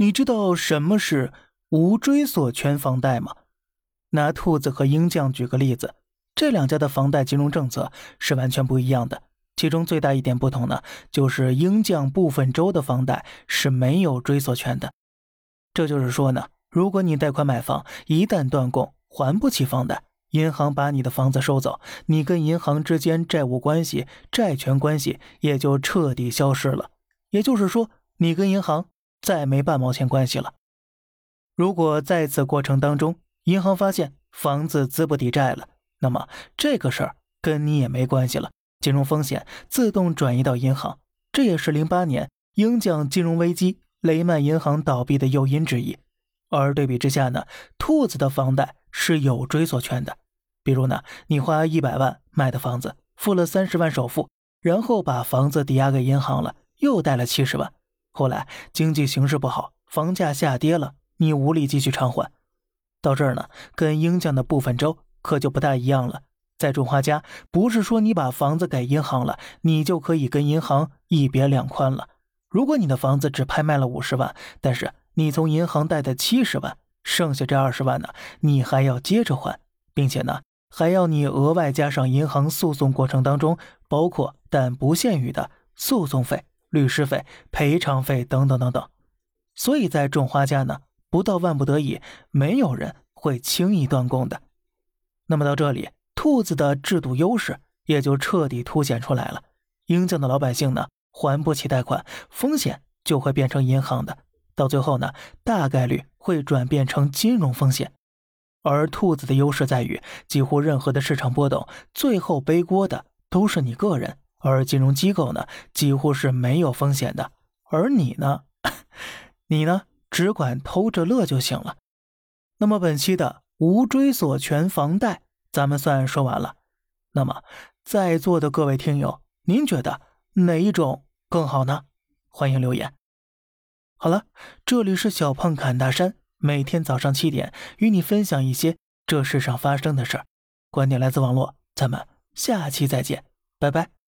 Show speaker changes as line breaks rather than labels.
你知道什么是无追索权房贷吗？拿兔子和鹰酱举个例子，这两家的房贷金融政策是完全不一样的。其中最大一点不同呢，就是鹰酱部分州的房贷是没有追索权的。这就是说呢，如果你贷款买房，一旦断供还不起房贷，银行把你的房子收走，你跟银行之间债务关系、债权关系也就彻底消失了。也就是说，你跟银行再没半毛钱关系了。如果在此过程当中，银行发现房子资不抵债了，那么这个事儿跟你也没关系了。金融风险自动转移到银行，这也是零八年英将金融危机、雷曼银行倒闭的诱因之一。而对比之下呢，兔子的房贷是有追索权的。比如呢，你花一百万买的房子，付了三十万首付，然后把房子抵押给银行了，又贷了七十万。后来经济形势不好，房价下跌了，你无力继续偿还。到这儿呢，跟鹰酱的部分州可就不大一样了。在种花家，不是说你把房子给银行了，你就可以跟银行一别两宽了。如果你的房子只拍卖了五十万，但是你从银行贷的七十万，剩下这二十万呢，你还要接着还，并且呢，还要你额外加上银行诉讼过程当中包括但不限于的诉讼费、律师费、赔偿费等等等等。所以在种花家呢，不到万不得已，没有人会轻易断供的。那么到这里。兔子的制度优势也就彻底凸显出来了。鹰酱的老百姓呢，还不起贷款，风险就会变成银行的，到最后呢，大概率会转变成金融风险。而兔子的优势在于，几乎任何的市场波动，最后背锅的都是你个人。而金融机构呢，几乎是没有风险的。而你呢，你呢，只管偷着乐就行了。那么本期的无追索权房贷。咱们算说完了，那么在座的各位听友，您觉得哪一种更好呢？欢迎留言。好了，这里是小胖侃大山，每天早上七点与你分享一些这世上发生的事儿，观点来自网络，咱们下期再见，拜拜。